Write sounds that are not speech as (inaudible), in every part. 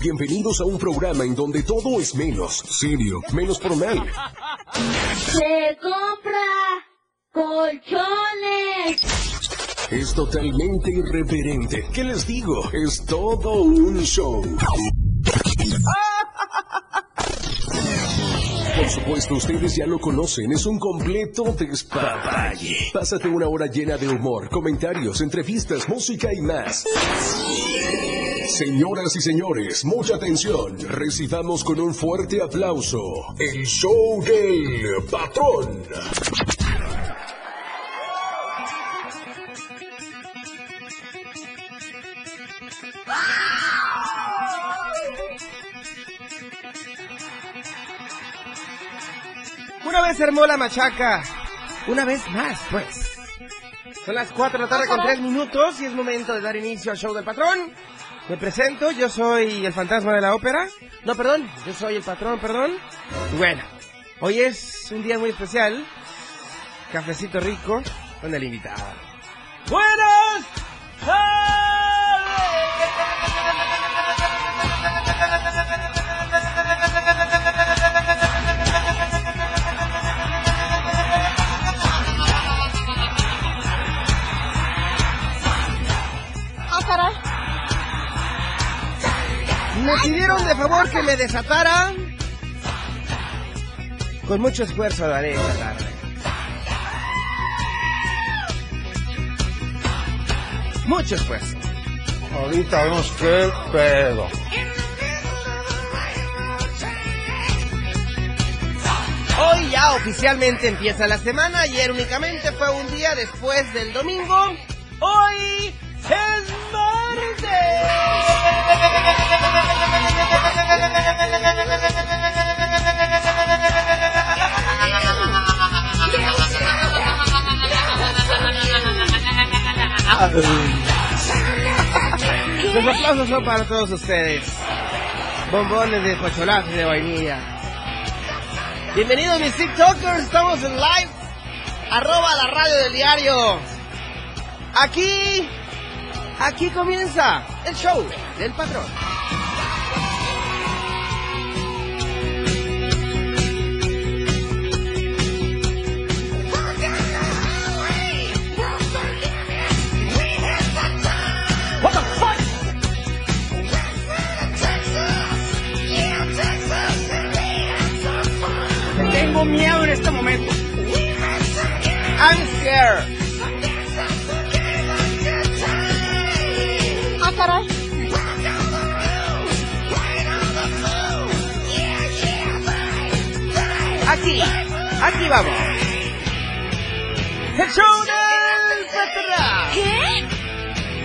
Bienvenidos a un programa en donde todo es menos serio, menos formal. Se compra colchones. Es totalmente irreverente. ¿Qué les digo? Es todo un show. Por supuesto, ustedes ya lo conocen, es un completo despapalle. Pásate una hora llena de humor, comentarios, entrevistas, música y más. Señoras y señores, mucha atención. Recibamos con un fuerte aplauso el show del patrón. Una vez armó la machaca. Una vez más, pues. Son las 4 de la tarde con 3 minutos y es momento de dar inicio al show del patrón. Me presento, yo soy el fantasma de la ópera. No, perdón, yo soy el patrón, perdón. Bueno, hoy es un día muy especial. Cafecito rico con el invitado. ¡Buenas Ah, Me pidieron de favor que me desatara. Con mucho esfuerzo daré esta tarde. Mucho esfuerzo. Ahorita vemos qué pedo. Hoy ya oficialmente empieza la semana. Ayer únicamente fue un día después del domingo. Hoy es martes. Los aplausos son para todos ustedes. Bombones de chocolate de vainilla. Bienvenidos mis TikTokers, estamos en live. Arroba la radio del diario. Aquí, aquí comienza el show del patrón. Tengo miedo en este momento. I'm scared. Aquí, aquí vamos. El show del. ¿Qué?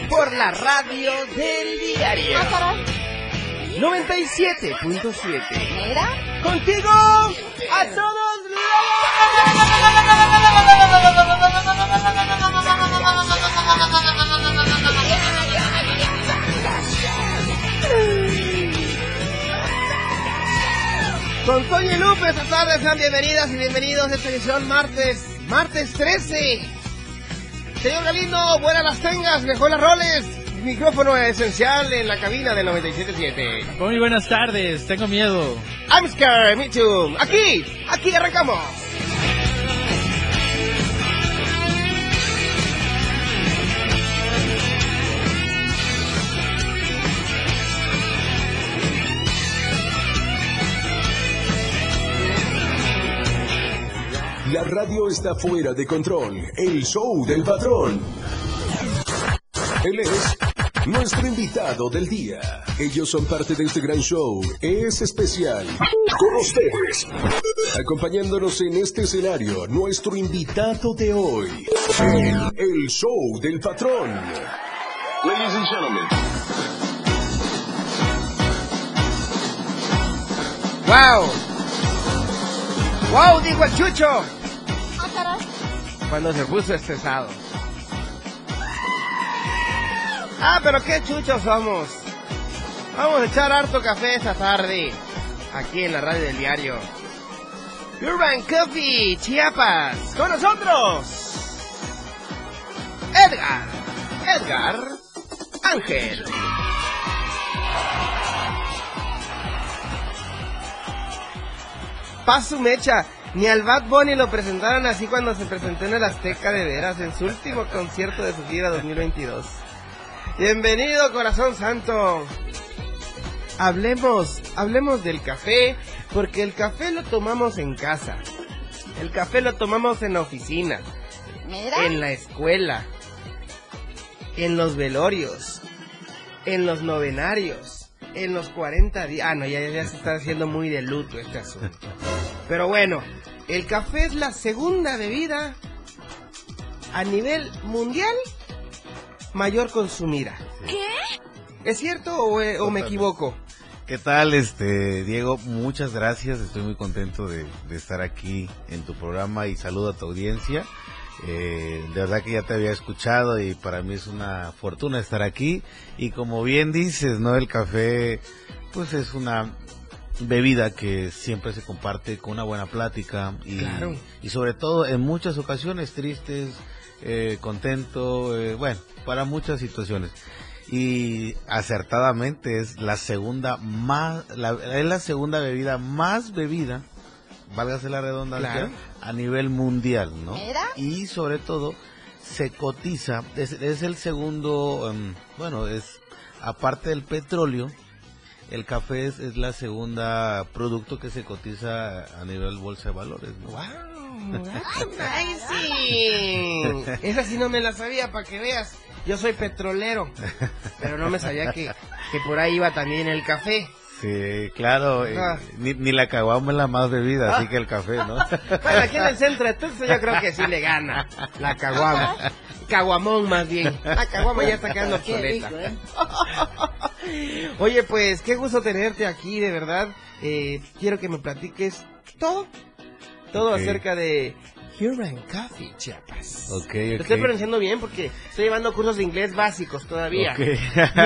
Por la radio del diario. Ah, caray. 97.7. Mira. Contigo a todos Con Toño y Lupe esta tarde sean bienvenidas y bienvenidos a esta edición martes, martes 13. Señor Galindo, buenas las tengas, mejor las roles. Micrófono esencial en la cabina del 97.7. Muy buenas tardes, tengo miedo. I'm scared, me too. Aquí, aquí arrancamos. Radio está fuera de control. El show del patrón. Él es nuestro invitado del día. Ellos son parte de este gran show. Es especial. Con ustedes. Acompañándonos en este escenario, nuestro invitado de hoy. El, el show del patrón. Ladies and gentlemen. ¡Wow! ¡Wow! Dijo el chucho cuando se puso estresado. Ah, pero qué chuchos somos. Vamos a echar harto café esta tarde, aquí en la radio del diario. Urban Coffee, Chiapas, con nosotros. Edgar, Edgar, Ángel. Paso mecha. Ni al Bad Bunny lo presentaron así cuando se presentó en el Azteca de veras en su último concierto de su gira 2022. Bienvenido, corazón santo. Hablemos, hablemos del café, porque el café lo tomamos en casa. El café lo tomamos en la oficina, Mira. en la escuela, en los velorios, en los novenarios, en los 40 días. Ah, no, ya, ya se está haciendo muy de luto este asunto. Pero bueno, el café es la segunda bebida a nivel mundial mayor consumida. ¿Qué? ¿Es cierto o, eh, o me equivoco? ¿Qué tal, este Diego? Muchas gracias. Estoy muy contento de, de estar aquí en tu programa y saludo a tu audiencia. Eh, de verdad que ya te había escuchado y para mí es una fortuna estar aquí. Y como bien dices, ¿no? El café, pues es una bebida que siempre se comparte con una buena plática y, Claro. y sobre todo en muchas ocasiones tristes, eh, contento, eh, bueno, para muchas situaciones y acertadamente es la segunda más la, es la segunda bebida más bebida válgase la redundancia Claro. a nivel mundial no y sobre todo se cotiza es, es el segundo em, bueno es aparte del petróleo el café es, es la segunda producto que se cotiza a nivel bolsa de valores ¿no? ¡Wow! (laughs) ¡Amazing! Esa sí no me la sabía, para que veas. Yo soy petrolero, pero no me sabía que, que por ahí iba también el café. Sí, claro, eh, Ah. ni, ni la caguama es la más bebida, así que el café, ¿no? (laughs) Bueno, aquí en el centro de Tuxtla yo creo que sí le gana la caguama. Caguamón más bien. La caguama ya está quedando obsoleta. (laughs) Oye, pues qué gusto tenerte aquí, de verdad. Eh, quiero que me platiques todo, todo acerca de Huron Coffee Chiapas. Ok, Lo ok. estoy pronunciando bien porque estoy llevando cursos de inglés básicos todavía. Ok.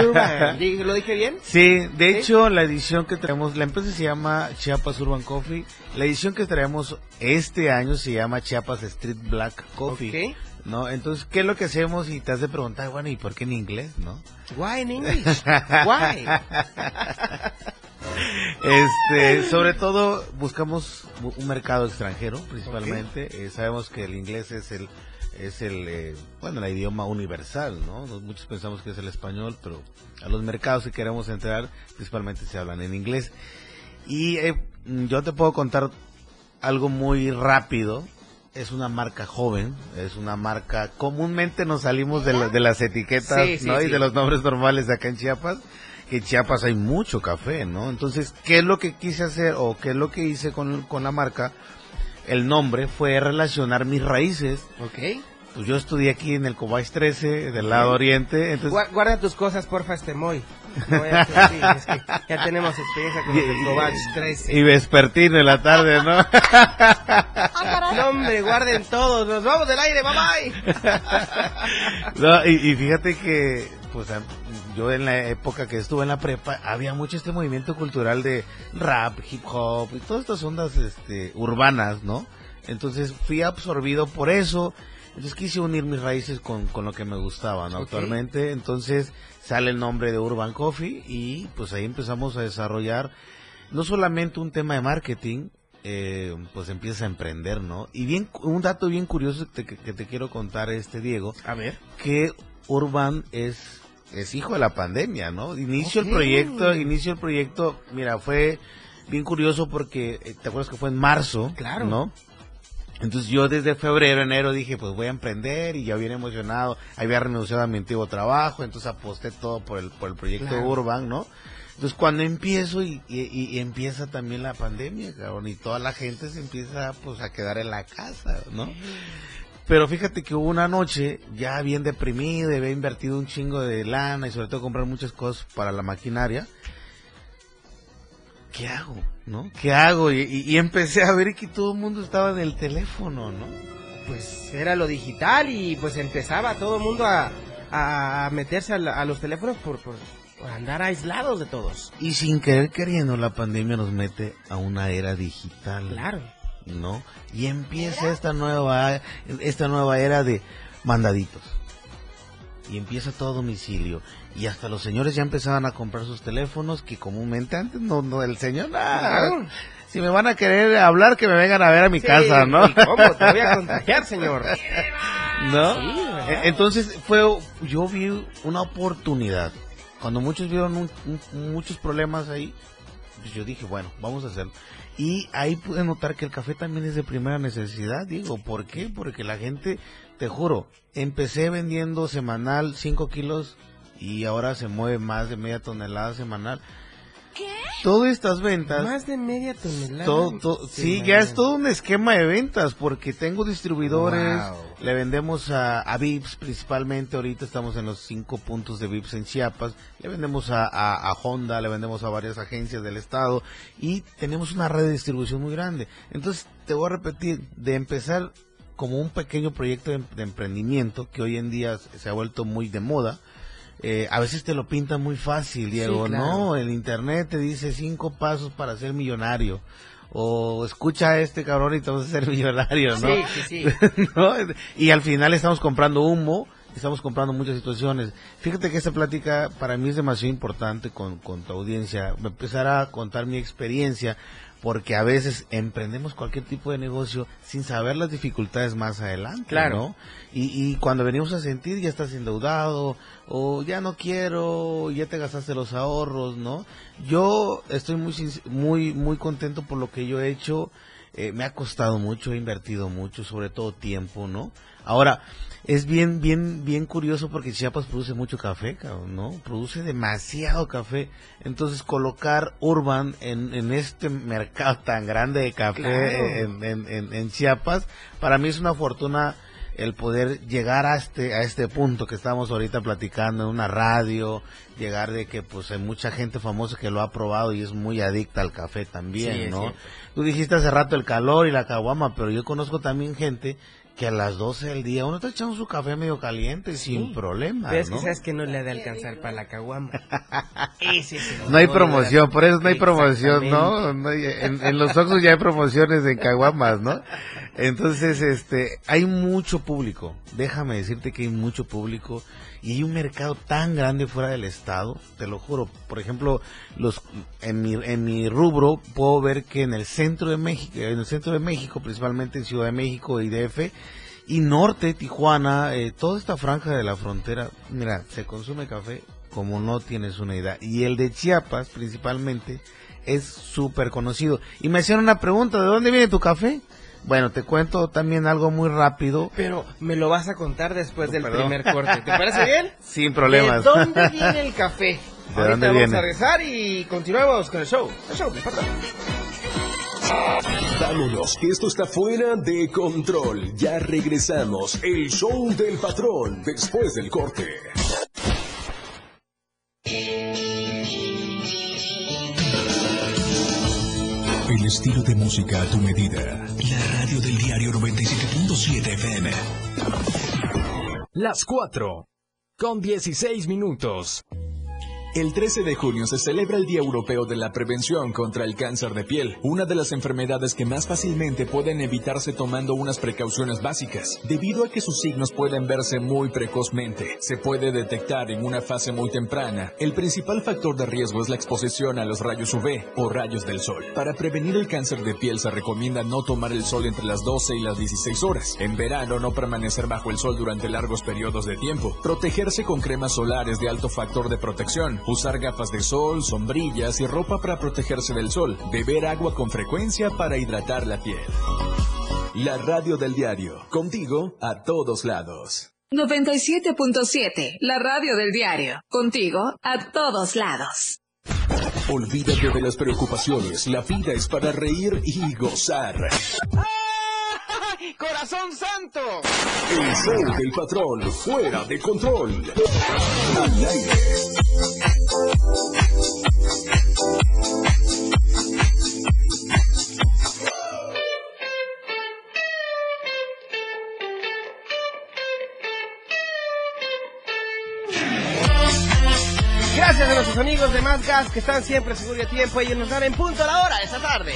Huron, (laughs) ¿di- ¿Lo dije bien? Sí, de ¿Sí? hecho la edición que traemos, la empresa se llama Chiapas Urban Coffee. La edición que traemos este año se llama Chiapas Street Black Coffee. ¿No? Entonces, ¿qué es lo que hacemos? Y te has de preguntar, bueno, ¿y por qué en inglés, no? Why in English? Why? (laughs) Este, sobre todo buscamos bu- un mercado extranjero, principalmente. Eh, sabemos que el inglés es el, es el, eh, bueno, el idioma universal, ¿no? Muchos pensamos que es el español, pero a los mercados que queremos entrar, principalmente se hablan en inglés. Y eh, yo te puedo contar algo muy rápido. Es una marca joven, es una marca, comúnmente nos salimos de, la- de las etiquetas, Sí, sí, ¿no? sí. Y de los nombres normales de acá en Chiapas que en Chiapas hay mucho café, ¿no? Entonces, ¿qué es lo que quise hacer o qué es lo que hice con, con la marca? El nombre fue relacionar mis raíces. Ok. Pues yo estudié aquí en el Cobach 13, del lado oriente, entonces... Gua- Guarda tus cosas, porfa, este Moy. No vaya a ser- sí, es que ya tenemos experiencia con los del Cobach 13. Y vespertino en la tarde, ¿no? (laughs) No, hombre, guarden todos. Nos vamos del aire, bye bye. (laughs) No, y, y fíjate que, pues, yo en la época que estuve en la prepa, había mucho este movimiento cultural de rap, hip hop y todas estas ondas este, urbanas, ¿no? Entonces fui absorbido por eso. Entonces quise unir mis raíces con, con lo que me gustaba, ¿no? Actualmente, entonces sale el nombre de Urban Coffee y pues ahí empezamos a desarrollar no solamente un tema de marketing, eh, pues empieza a emprender, ¿no? Y bien, un dato bien curioso que te, que te quiero contar, este Diego, A ver. que Urban es, es hijo de la pandemia, ¿no? Inicio el proyecto, inicio el proyecto, mira, fue bien curioso porque, eh, ¿te acuerdas que fue en marzo? Claro. ¿No? Entonces yo desde febrero, enero dije, pues voy a emprender y ya bien emocionado, había renunciado a mi antiguo trabajo, entonces aposté todo por el, por el proyecto Claro. Urban, ¿no? Entonces cuando empiezo y, y- y empieza también la pandemia, cabrón, y toda la gente se empieza pues a quedar en la casa, ¿no? Pero fíjate que hubo una noche ya bien deprimido, había invertido un chingo de lana y sobre todo comprar muchas cosas para la maquinaria. ¿Qué hago? ¿No? ¿Qué hago? Y, y- y empecé a ver que todo el mundo estaba en el teléfono, ¿no? Pues era lo digital y pues empezaba todo el mundo a, a meterse a, la- a los teléfonos por, por, por andar aislados de todos. Y sin querer queriendo la pandemia nos mete a una era digital. Claro. ¿No? Y empieza esta nueva, esta nueva era de mandaditos. Y empieza todo a domicilio. Y hasta los señores ya empezaban a comprar sus teléfonos que comúnmente antes no, no el señor. Claro. Si me van a querer hablar, que me vengan a ver a mi Sí, casa, ¿no? ¿y ¿Cómo? Te voy a (laughs) contagiar, señor. ¿No? Sí. E- Entonces fue, yo vi una oportunidad. Cuando muchos vieron un- un- muchos problemas ahí, pues yo dije, bueno, vamos a hacerlo. Y ahí pude notar que el café también es de primera necesidad, digo, ¿por qué? Porque la gente, te juro, empecé vendiendo semanal 5 kilos y ahora se mueve más de media tonelada semanal. Todas estas ventas Más de media tonelada. todo, todo- sí, ya es todo un esquema de ventas porque tengo distribuidores, Wow. le vendemos a, a Vips principalmente, ahorita estamos en los cinco puntos de Vips en Chiapas, le vendemos a, a- a Honda, le vendemos a varias agencias del estado y tenemos una red de distribución muy grande. Entonces, te voy a repetir, de empezar como un pequeño proyecto de, de emprendimiento que hoy en día se ha vuelto muy de moda, eh, a veces te lo pintan muy fácil, Diego. claro. No, el internet te dice cinco pasos para ser millonario. O escucha a este cabrón y te vas a ser (laughs) millonario, ¿no? Sí, sí, sí. (laughs) ¿No? Y al final estamos comprando humo, estamos comprando muchas situaciones. Fíjate que esta plática para mí es demasiado importante con, con tu audiencia. Me empezar a contar mi experiencia, porque a veces emprendemos cualquier tipo de negocio sin saber las dificultades más adelante, Claro. ¿no? Y, y cuando venimos a sentir ya estás endeudado, o ya no quiero, ya te gastaste los ahorros, ¿no? Yo estoy muy, muy, muy contento por lo que yo he hecho. Eh, me ha costado mucho, he invertido mucho, sobre todo tiempo, ¿no? Ahora, es bien, bien, bien curioso porque Chiapas produce mucho café, cabrón, ¿no? Produce demasiado café. Entonces, colocar Urban en, en este mercado tan grande de café Claro. en, en, Chiapas, para mí es una fortuna el poder llegar a este a este punto que estamos ahorita platicando en una radio, llegar de que pues hay mucha gente famosa que lo ha probado y es muy adicta al café también, Sí, ¿no? Tú dijiste hace rato el calor y la caguama, pero yo conozco también gente que a las 12 del día uno está echando su café medio caliente sin problema, Pero es ¿no? que sabes que no le ha de alcanzar para la caguama. Ese es el No hay promoción, por eso no hay promoción, ¿no? No hay- en, en los Oxxos ya hay promociones en caguamas, ¿no? Entonces, este, hay mucho público. Déjame decirte que hay mucho público y hay un mercado tan grande fuera del estado, te lo juro. Por ejemplo, los en mi en mi rubro puedo ver que en el centro de México, en el centro de México, principalmente en Ciudad de México y DF y norte, Tijuana, eh, toda esta franja de la frontera, mira, se consume café como no tienes una idea. Y el de Chiapas, principalmente, es súper conocido. Y me hicieron una pregunta, ¿de dónde viene tu café? Bueno, te cuento también algo muy rápido, Pero me lo vas a contar después del Perdón. primer corte. ¿Te parece (laughs) bien? sin problemas. ¿De dónde viene el café? ¿De Ahorita dónde vamos viene? a regresar y continuamos con el show. El show. Vámonos, que esto está fuera de control. Ya regresamos. El show del patrón después del corte. Estilo de música a tu medida. La radio del diario 97.7 FM. Las 4. Con 16 minutos. El 13 de junio se celebra el Día Europeo de la Prevención contra el Cáncer de Piel, una de las enfermedades que más fácilmente pueden evitarse tomando unas precauciones básicas. Debido a que sus signos pueden verse muy precozmente, se puede detectar en una fase muy temprana. El principal factor de riesgo es la exposición a los rayos UV o rayos del sol. Para prevenir el cáncer de piel se recomienda no tomar el sol entre las 12 y las 16 horas. En verano no permanecer bajo el sol durante largos periodos de tiempo. Protegerse con cremas solares de alto factor de protección. Usar gafas de sol, sombrillas y ropa para protegerse del sol. Beber agua con frecuencia para hidratar la piel. La radio del diario. Contigo a todos lados. 97.7, la radio del diario. Contigo a todos lados. Olvídate de las preocupaciones. La vida es para reír y gozar. (laughs) ¡Corazón santo! El show del patrón fuera de control. Al aire. Gracias a nuestros amigos de Más Gas que están siempre seguro y a tiempo. Ellos nos dan en punto a la hora esta tarde.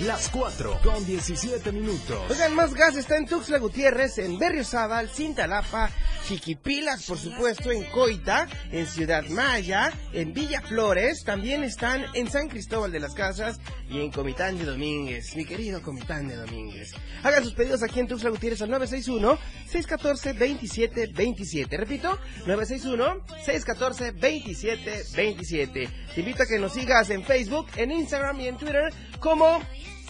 Las 4 con 17 minutos. Oigan, más gas está en Tuxtla Gutiérrez, en Berriozábal, Cintalapa, Chiquipilas, por supuesto, en Coita, en Ciudad Maya, en Villa Flores, también están en San Cristóbal de las Casas y en Comitán de Domínguez, mi querido Comitán de Domínguez. Hagan sus pedidos aquí en Tuxtla Gutiérrez al 961-614-2727. Repito, 961-614-2727. Te invito a que nos sigas en Facebook, en Instagram y en Twitter como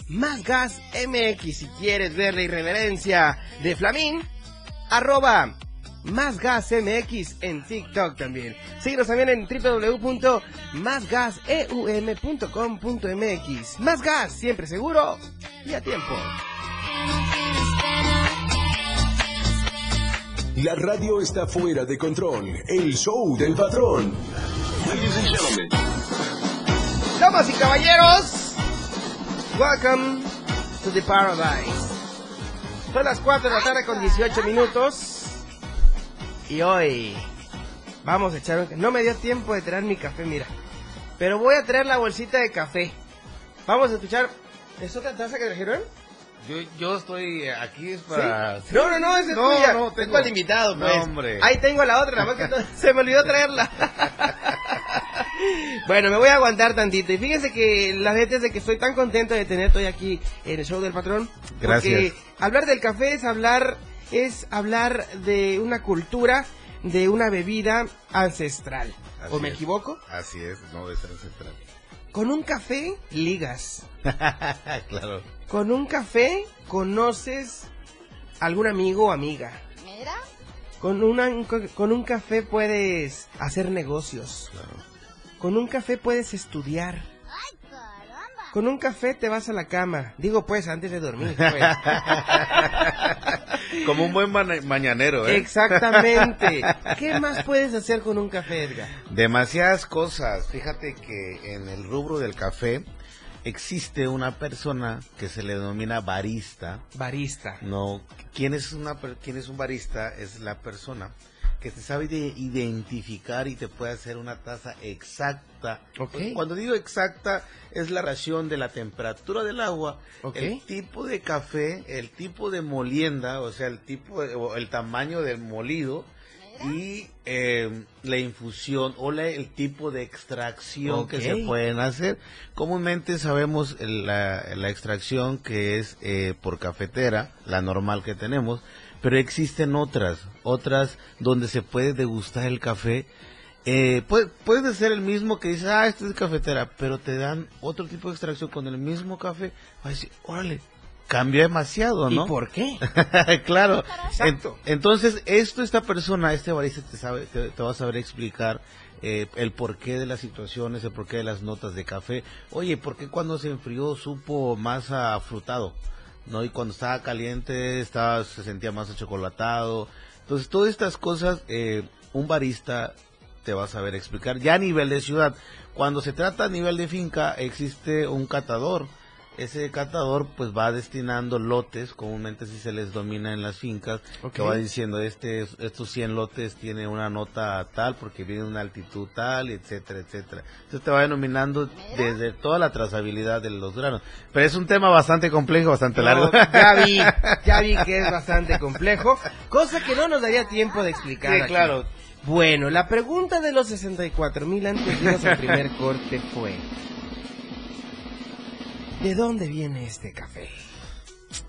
Más Gas MX. Si quieres ver la irreverencia de Flamín, arroba Más Gas MX en TikTok también. Síguenos también en www.másgaseum.com.mx. Más Gas, siempre seguro y a tiempo. La radio está fuera de control. El show del patrón. Ladies and gentlemen. Damas y caballeros, welcome to the paradise. Son las 4 de la tarde con 18 minutos. Y hoy vamos a echar un... No me dio tiempo de traer mi café, mira. Pero voy a traer la bolsita de café. Vamos a escuchar... ¿Es otra taza que trajeron? Yo, yo estoy aquí es para... ¿Sí? No, no, no, es No, tuya. no, Es tengo- para el invitado, pues. No, hombre. Ahí tengo la otra, nada más que se me olvidó traerla. (laughs) bueno, me voy a aguantar tantito. Y fíjense que la neta es de que estoy tan contento de tenerte hoy aquí en el show del patrón. Gracias. Porque hablar del café es hablar, es hablar de una cultura, de una bebida ancestral. ¿O me es. equivoco? Así es, no de ser ancestral. Con un café ligas. (laughs) claro. Con un café conoces algún amigo o amiga. Mira, Con, una, con un café puedes hacer negocios. Claro. Con un café puedes estudiar. ay caramba. Con un café te vas a la cama. Digo pues, antes de dormir. (laughs) pues. Como un buen mañanero, ¿eh? Exactamente. (laughs) ¿Qué más puedes hacer con un café, Edgar? Demasiadas cosas. Fíjate que en el rubro del café existe una persona que se le denomina barista. Barista. No, ¿quién es, una, quién es un barista? Es la persona que te sabe de identificar y te puede hacer una taza exacta. Ok. Cuando digo exacta, es la ración de la temperatura del agua, el tipo de café, el tipo de molienda, o sea, el tipo, de- o el tamaño del molido y eh, la infusión o la- el tipo de extracción que se pueden hacer. Comúnmente sabemos la, la extracción que es eh, por cafetera, la normal que tenemos, pero existen otras, otras donde se puede degustar el café. Eh, puede, puede ser el mismo que dice, ah, este es cafetera, pero te dan otro tipo de extracción con el mismo café. Va a decir, órale, cambia demasiado, ¿no? ¿Y por qué? (laughs) claro. Exacto. Entonces, esto, esta persona, este barista te, sabe, te, te va a saber explicar eh, el porqué de las situaciones, el porqué de las notas de café. Oye, ¿por qué cuando se enfrió supo más afrutado? ¿No? Y cuando estaba caliente estaba, se sentía más achocolatado. Entonces, todas estas cosas, eh, un barista te va a saber explicar. Ya a nivel de ciudad, cuando se trata a nivel de finca, existe un catador. Ese catador pues va destinando lotes, comúnmente si se les domina en las fincas, Ok. que va diciendo este, estos 100 lotes tiene una nota tal porque viene de una altitud tal, etcétera, etcétera. Entonces te va denominando desde toda la trazabilidad de los granos. Pero es un tema bastante complejo, bastante largo. Ya vi, (laughs) ya vi que es bastante complejo, cosa que no nos daría tiempo de explicar. Sí, aquí. claro. Bueno, la pregunta de los 64 mil antes de irnos al primer (laughs) corte fue: ¿De dónde viene este café?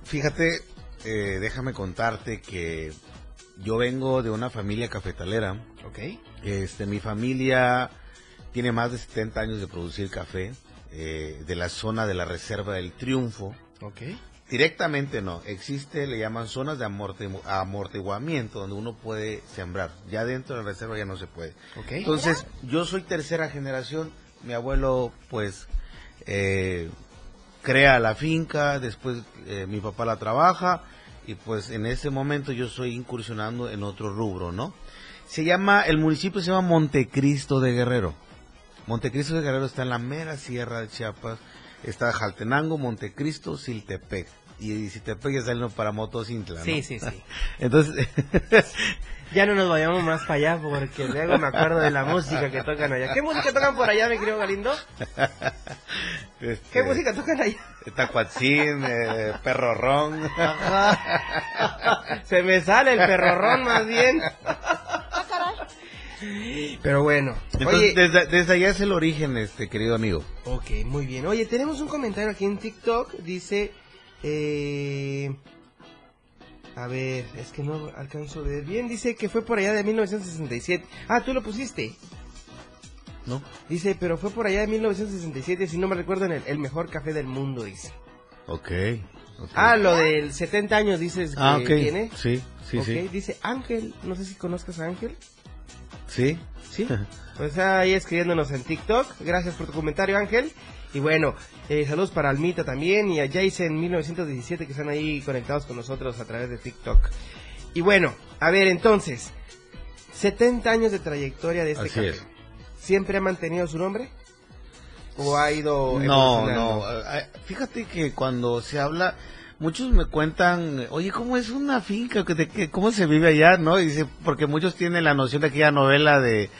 Fíjate, eh, déjame contarte que yo vengo de una familia cafetalera. ¿Ok? Este, mi familia tiene más de 70 años de producir café eh, de la zona de la Reserva del Triunfo. ¿Ok? Directamente no, existe, le llaman zonas de amortigu- amortiguamiento donde uno puede sembrar. Ya dentro de la reserva ya no se puede. ¿Ok? Entonces, yo soy tercera generación. Mi abuelo, pues, eh, crea la finca, después eh, mi papá la trabaja y pues en ese momento yo estoy incursionando en otro rubro, ¿no? Se llama, el municipio se llama Montecristo de Guerrero. Montecristo de Guerrero está en la mera sierra de Chiapas, está Jaltenango, Montecristo, Siltepec. Y Siltepec ya saliendo para Motocintla, ¿no? Sí, sí, sí. (laughs) Entonces, (laughs) Ya no nos vayamos más para allá porque luego me acuerdo de la música que tocan allá. ¿Qué música tocan por allá, mi querido Galindo? (laughs) Este, ¿Qué música tocan ahí? Tacuatzín, eh, Perro Ron. Se me sale el perrorrón más bien. Pero bueno, Entonces, oye, desde, desde allá es el origen, este querido amigo. ok, muy bien. Oye, tenemos un comentario aquí en TikTok, dice, eh, a ver, es que no alcanzo a ver bien, dice que fue por allá de 1967. Ah, tú lo pusiste. ¿No? Dice, pero fue por allá de 1967, si no me recuerdo, en el, el mejor café del mundo, dice. Ok. ok. Ah, lo del 70 años, dices que Ah, ok. tiene. Sí, sí, sí. dice Ángel, no sé si conozcas a Ángel. Sí. Sí, (laughs) pues ahí escribiéndonos en TikTok. Gracias por tu comentario, Ángel. Y bueno, eh, saludos para Almita también y a Jason 1917 que están ahí conectados con nosotros a través de TikTok. Y bueno, a ver entonces, 70 años de trayectoria de este Así café. es. ¿Siempre ha mantenido su nombre? ¿O ha ido No, no. eh, Fíjate que cuando se habla, muchos me cuentan, oye, ¿cómo es una finca? ¿De qué- ¿Cómo se vive allá? ¿No? Y dice, porque muchos tienen la noción de aquella novela de,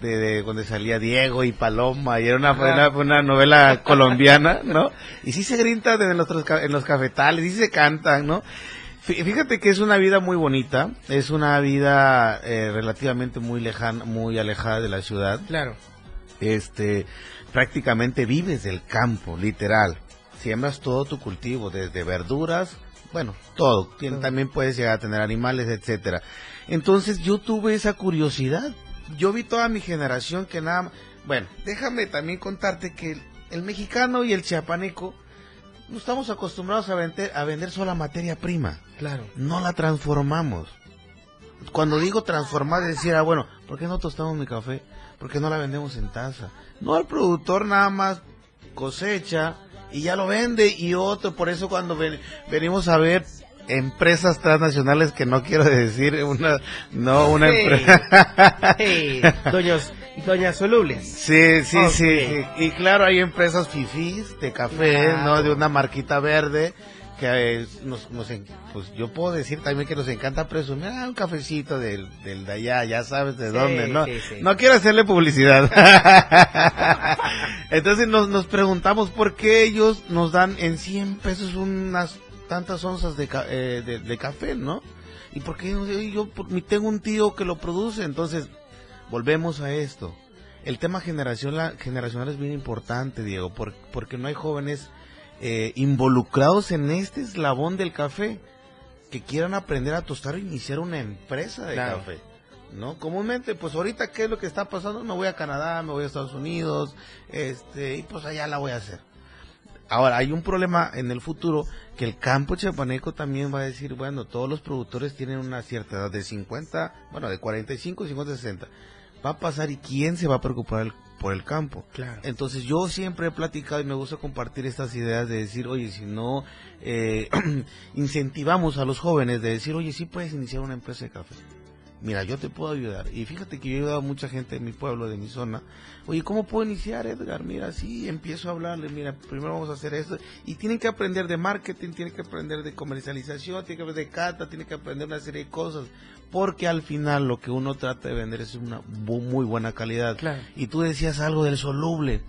de, de donde salía Diego y Paloma, y era una, una, una novela colombiana, ¿no? Y sí se grita en los, en los cafetales, sí se cantan, ¿no? Fí- Fíjate que es una vida muy bonita, es una vida eh, relativamente muy lejana, muy alejada de la ciudad Claro. este prácticamente vives del campo, literal. Siembras todo tu cultivo, desde verduras, bueno, todo. Tien- También puedes llegar a tener animales, etcétera. Entonces yo tuve esa curiosidad. Yo vi toda mi generación que nada, bueno, déjame también contarte que el, el mexicano y el chiapaneco no estamos acostumbrados a vender a vender sola materia prima Claro. no la transformamos. Cuando digo transformar, decir, ah, bueno, ¿por qué no tostamos mi café? ¿Por qué no la vendemos en taza? No, el productor nada más cosecha y ya lo vende y otro, por eso cuando ven- venimos a ver empresas transnacionales que no quiero decir una, no una Hey. empresa. Hey, doños, doñas solubles. Sí, sí, sí, sí. Y claro, hay empresas fifís de café, Claro. ¿no? De una marquita verde que eh, nos, nos pues yo puedo decir también que nos encanta presumir ah, un cafecito del, del de allá, ya sabes de Sí, dónde, ¿no? sí, sí. No quiero hacerle publicidad. (laughs) Entonces nos, nos preguntamos por qué ellos nos dan en 100 pesos unas tantas onzas de, eh, de, de café, ¿no? Y por qué yo, tengo un tío que lo produce, entonces volvemos a esto. El tema generacional, generacional es bien importante, Diego, por- porque no hay jóvenes eh, involucrados en este eslabón del café que quieran aprender a tostar o iniciar una empresa de Claro. café. ¿No? Comúnmente, pues ahorita, ¿qué es lo que está pasando? Me voy a Canadá, me voy a Estados Unidos, este, y pues allá la voy a hacer. Ahora, hay un problema en el futuro que el campo chiapaneco también va a decir, bueno, todos los productores tienen una cierta edad de 50, bueno, de 45, 50, 60. Va a pasar y quién se va a preocupar el- por el campo. Claro. Entonces yo siempre he platicado y me gusta compartir estas ideas de decir, oye, si no eh, (clears throat) incentivamos a los jóvenes de decir, oye, sí puedes iniciar una empresa de café. Mira, yo te puedo ayudar. Y fíjate que yo he ayudado a mucha gente de mi pueblo, de mi zona. Oye, ¿cómo puedo iniciar, Edgar? Mira, sí, empiezo a hablarle. Mira, primero vamos a hacer esto. Y tienen que aprender de marketing, tienen que aprender de comercialización, tienen que aprender de cata, tienen que aprender una serie de cosas. Porque al final lo que uno trata de vender es una muy buena calidad. Claro. Y tú decías algo del soluble.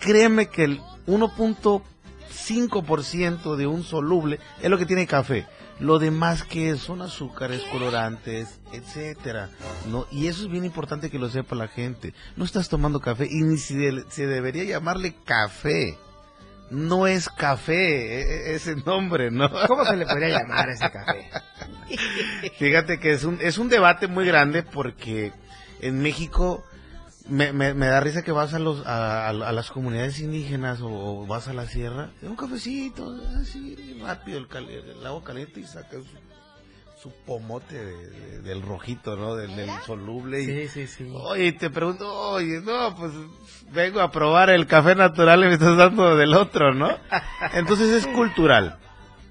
Créeme que el 1.5% de un soluble es lo que tiene café. Lo demás que es son azúcares, colorantes, etcétera, ¿no? Y eso es bien importante que lo sepa la gente. No estás tomando café y ni si de- se debería llamarle café. No es café e- e- ese nombre, ¿no? ¿Cómo se le podría llamar a ese café? (laughs) Fíjate que es un, es un debate muy grande porque en México me, me, me da risa que vas a, los, a, a- a las comunidades indígenas o, o vas a la sierra, un cafecito, así rápido, el, cal- el agua caliente y saca su, su pomote de- de- del rojito, ¿no? Del, del soluble. Y, Sí, sí, sí. Oye, te pregunto, oye, no, pues vengo a probar el café natural y me estás dando del otro, ¿no? Entonces es cultural,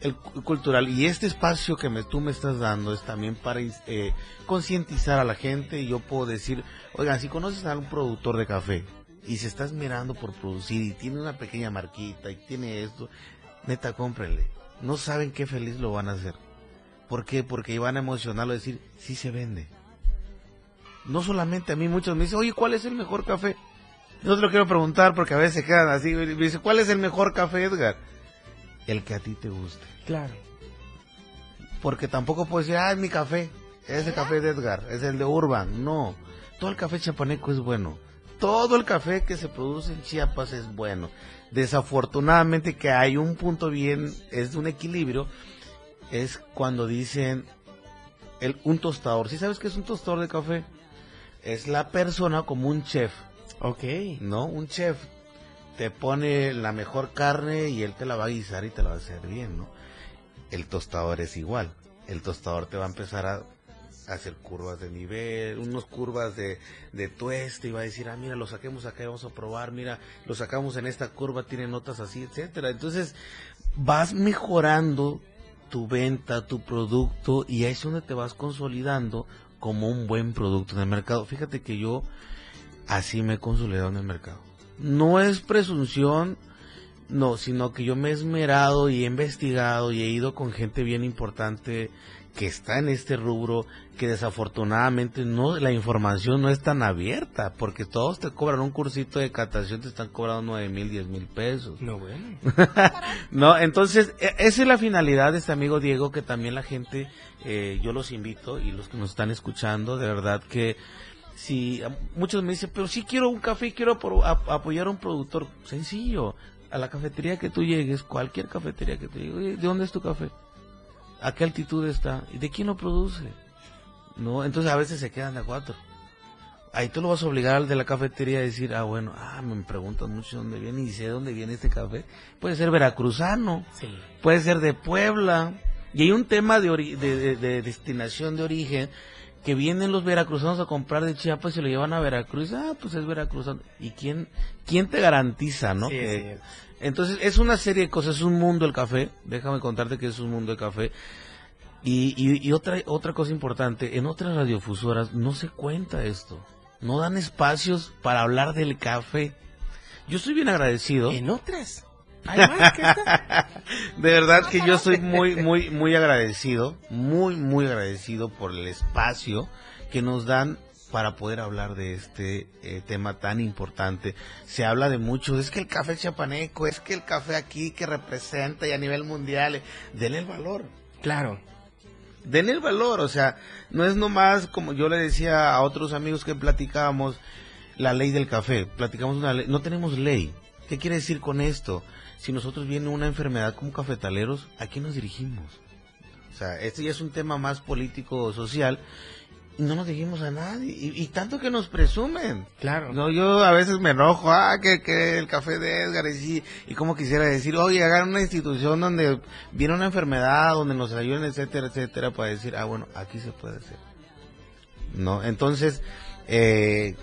el cu- cultural. Y este espacio que me, tú me estás dando es también para eh, concientizar a la gente y yo puedo decir, oigan, si conoces a un productor de café y se estás mirando por producir y tiene una pequeña marquita y tiene esto, neta, cómprenle. No saben qué feliz lo van a hacer. ¿Por qué? Porque iban a emocionarlo, decir, sí se vende. No solamente a mí, muchos me dicen, oye, ¿cuál es el mejor café? No te lo quiero preguntar porque a veces se quedan así. Me dice, ¿cuál es el mejor café, Edgar? El que a ti te guste. Claro. Porque tampoco puedes decir, ah, es mi café. Ese café de Edgar, es el de Urban. No. Todo el café chapaneco es bueno. Todo el café que se produce en Chiapas es bueno. Desafortunadamente que hay un punto bien, es de un equilibrio, es cuando dicen el, un tostador. ¿Sí sabes qué es un tostador de café? Es la persona como un chef, Ok. ¿no? Un chef te pone la mejor carne y él te la va a guisar y te la va a hacer bien, ¿no? El tostador es igual. El tostador te va a empezar a hacer curvas de nivel, unos curvas de, de tueste y va a decir, ah, mira, lo saquemos acá y vamos a probar, mira, lo sacamos en esta curva, tiene notas así, etcétera. Entonces, vas mejorando tu venta, tu producto y ahí es donde te vas consolidando como un buen producto en el mercado. Fíjate que yo así me he consolidado en el mercado. No es presunción, no, sino que yo me he esmerado y he investigado y he ido con gente bien importante que está en este rubro, que desafortunadamente no la información no es tan abierta, porque todos te cobran un cursito de catación, te están cobrando nueve mil, diez mil pesos. No, bueno. (laughs) no, entonces, e- esa es la finalidad de este amigo Diego, que también la gente, eh, yo los invito y los que nos están escuchando, de verdad que si muchos me dicen, pero sí quiero un café y quiero ap- apoyar a un productor, sencillo, a la cafetería que tú llegues, cualquier cafetería que tú llegues, "Oye, ¿de dónde es tu café? ¿A qué altitud está? ¿Y de quién lo produce? No, entonces a veces se quedan de a cuatro. Ahí tú lo vas a obligar al de la cafetería a decir, ah, bueno, ah, me preguntan mucho dónde viene y sé dónde viene este café. Puede ser veracruzano, Sí. puede ser de Puebla. Y hay un tema de, ori- de, de- de destinación de origen que vienen los veracruzanos a comprar de Chiapas y lo llevan a Veracruz. Ah, pues es veracruzano. ¿Y quién, quién te garantiza, no? Sí, Que- entonces es una serie de cosas, es un mundo el café. Déjame contarte que es un mundo el café. Y, y, y otra, otra cosa importante, en otras radiofusoras no se cuenta esto. No dan espacios para hablar del café. Yo estoy bien agradecido. En otras. Hay más que esta. (laughs) De verdad que yo soy muy, muy, muy agradecido, muy, muy agradecido por el espacio que nos dan para poder hablar de este eh, tema tan importante. Se habla de mucho, es que el café chapaneco, es que el café aquí que representa y a nivel mundial, eh, denle el valor. Claro. denle el valor, o sea, no es nomás como yo le decía a otros amigos que platicábamos la ley del café, platicamos una ley, no tenemos ley. ¿Qué quiere decir con esto? Si nosotros viene una enfermedad como cafetaleros, ¿a quién nos dirigimos? O sea, este ya es un tema más político social y no nos dirigimos a nadie y, y tanto que nos presumen. Claro. No, yo a veces me enojo, ah, que, que el café de Edgar, y, y como quisiera decir, oye, hagan una institución donde viene una enfermedad, donde nos ayuden, etcétera, etcétera, para decir, ah, bueno, aquí se puede hacer. ¿No? Entonces, eh,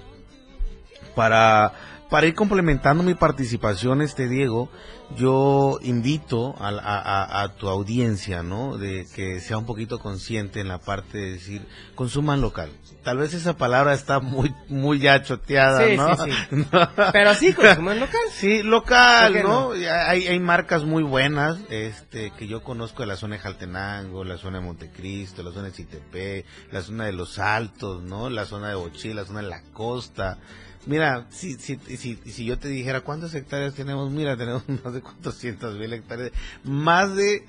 para, para ir complementando mi participación, este Diego, yo invito a, a- a- a tu audiencia, ¿no? De que sea un poquito consciente en la parte de decir, consuman local. Tal vez esa palabra está muy, muy ya choteada, Sí, ¿no? sí, sí. (laughs) No. Pero sí, consumen local. Sí, local, ¿Por qué ¿no? Y Hay, hay marcas muy buenas, este, que yo conozco de la zona de Jaltenango, la zona de Montecristo, la zona de Chitepé, la zona de Los Altos, ¿no? La zona de Bochí, la zona de la costa. Mira, si, si, si, si yo te dijera cuántas hectáreas tenemos, mira, tenemos (laughs) más de 400 mil hectáreas, más de,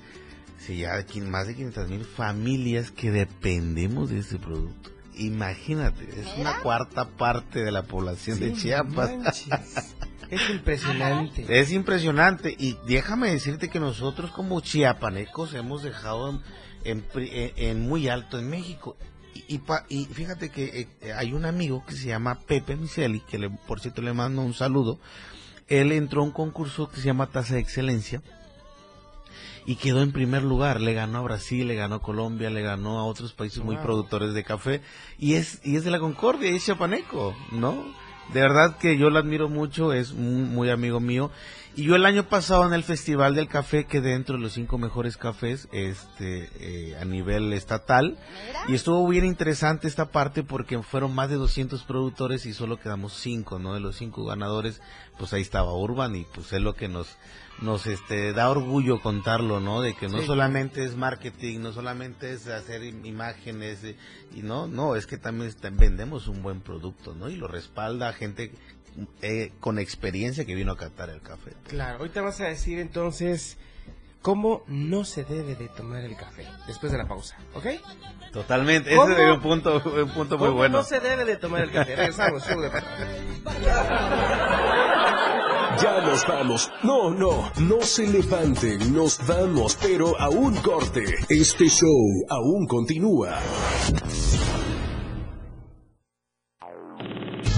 sí, ya más de 500 mil familias que dependemos de este producto. Imagínate, es una cuarta parte de la población de Chiapas. manches. (laughs) Es impresionante. Es impresionante y déjame decirte que nosotros como chiapanecos hemos dejado en, en pri- en- en muy alto en México. Y, y pa- y fíjate que eh, hay un amigo que se llama Pepe Miseli, que le, por cierto le mando un saludo. Él entró a un concurso que se llama Taza de Excelencia y quedó en primer lugar. Le ganó a Brasil, le ganó a Colombia, le ganó a otros países muy productores de café y es y es de la Concordia, es chiapaneco, ¿no? De verdad que yo lo admiro mucho, es muy, muy amigo mío. Y yo el año pasado en el Festival del Café quedé dentro de los cinco mejores cafés este, eh, a nivel estatal. Y estuvo bien interesante esta parte porque fueron más de 200 productores y solo quedamos cinco, ¿no? De los cinco ganadores, pues ahí estaba Urban y pues es lo que nos, nos este, da orgullo contarlo, ¿no? De que no Sí. solamente es marketing, no solamente es hacer im- imágenes eh, y no, no, es que también vendemos un buen producto, ¿no? Y lo respalda gente eh, con experiencia que vino a cantar el café. Claro, ahorita vas a decir entonces cómo no se debe de tomar el café después de la pausa, ¿ok? Totalmente, ¿Cómo? ese es un punto, un punto muy ¿Cómo bueno. no se debe de tomar el café? Regresamos. Ya nos vamos. No, no, no se levanten, nos vamos, pero a un corte. Este show aún continúa.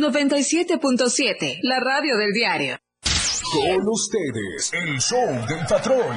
97.7, la radio del diario. Con ustedes, el show del patrón.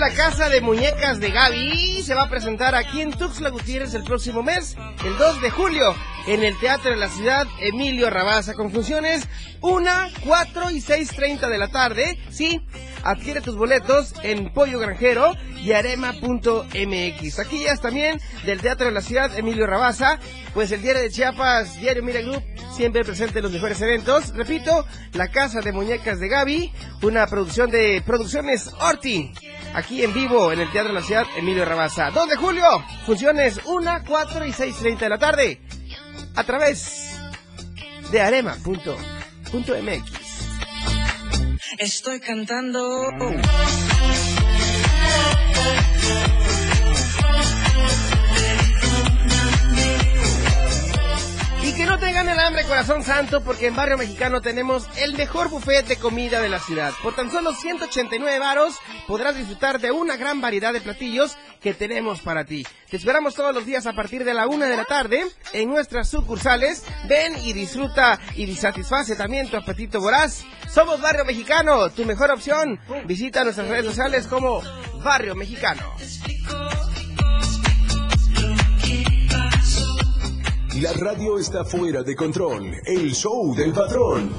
La casa de muñecas de Gaby se va a presentar aquí en Tuxtla Gutiérrez el próximo mes, el 2 de julio, en el Teatro de la Ciudad Emilio Rabaza, con funciones 1, 4 y 6.30 de la tarde. Sí, adquiere tus boletos en Pollo Granjero y arema.mx. Taquillas también del Teatro de la Ciudad Emilio Rabaza, pues el diario de Chiapas, Diario Mira Group, siempre presente en los mejores eventos. Repito, la Casa de Muñecas de Gaby, una producción de Producciones Orti, aquí en vivo en el Teatro de la Ciudad Emilio Rabaza. 2 de julio, funciones 1, 4 y 6.30 de la tarde, a través de arema.mx. Estoy cantando. Que no te gane el hambre, corazón santo, porque en Barrio Mexicano tenemos el mejor buffet de comida de la ciudad. Por tan solo 189 varos podrás disfrutar de una gran variedad de platillos que tenemos para ti. Te esperamos todos los días a partir de la una de la tarde en nuestras sucursales. Ven y disfruta y satisface también tu apetito voraz. Somos Barrio Mexicano, tu mejor opción. Visita nuestras redes sociales como Barrio Mexicano. La radio está fuera de control. El show del patrón.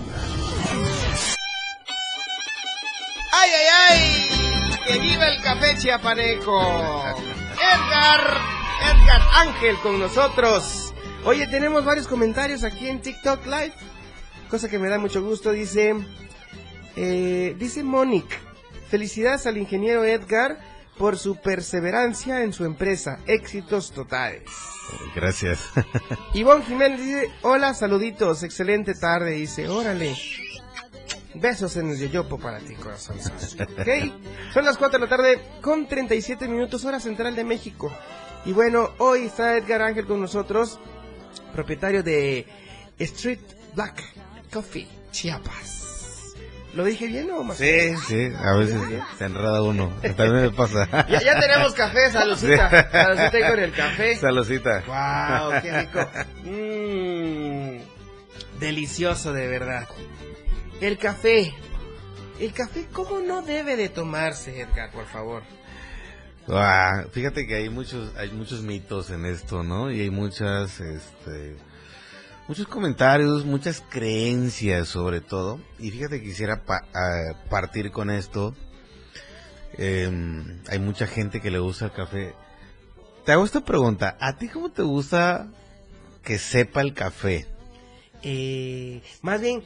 ¡Ay, ay, ay! ¡Que viva el café chiapaneco! Edgar, Edgar Ángel con nosotros. Oye, tenemos varios comentarios aquí en TikTok Live. Cosa que me da mucho gusto. Dice, eh, dice Monique. Felicidades al ingeniero Edgar por su perseverancia en su empresa. Éxitos totales. Gracias. (laughs) Ivonne Jiménez dice, hola, saluditos, excelente tarde. Dice, órale. Besos en el yoyopo para ti, corazón. Ok, son las 4 de la tarde con 37 minutos, hora central de México. Y bueno, hoy está Edgar Ángel con nosotros, propietario de Street Black Coffee Chiapas. ¿Lo dije bien o más? Sí, sí, a veces se enreda uno. También me pasa. Ya, ya tenemos café. Saludcita ahí con el café. Saludcita. Wow, qué rico. Mmm, delicioso de verdad. El café. El café, ¿cómo no debe de tomarse, Edgar, por favor? Ah, fíjate que hay muchos, hay muchos mitos en esto, ¿no? Y hay muchas, este, muchos comentarios, muchas creencias sobre todo. Y fíjate que quisiera pa- partir con esto. Em, hay mucha gente que le gusta el café. Te hago esta pregunta, ¿a ti cómo te gusta que sepa el café? Eh, más bien,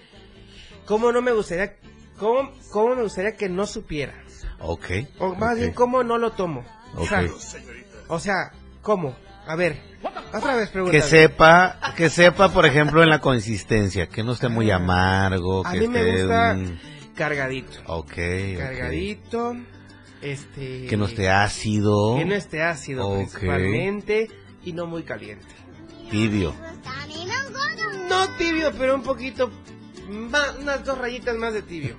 ¿cómo no me gustaría, cómo, cómo me gustaría que no supiera? Ok. O más bien, ¿cómo no lo tomo? O sea, Ok. o sea, ¿cómo? A ver, otra vez. Que sepa, que sepa, por ejemplo, en la consistencia, que no esté muy amargo, A que mí me esté gusta un- cargadito. Ok. Cargadito, este... Que no esté ácido. Que no esté ácido Ok. principalmente y no muy caliente. Tibio. No tibio, pero un poquito, ma- unas dos rayitas más de tibio.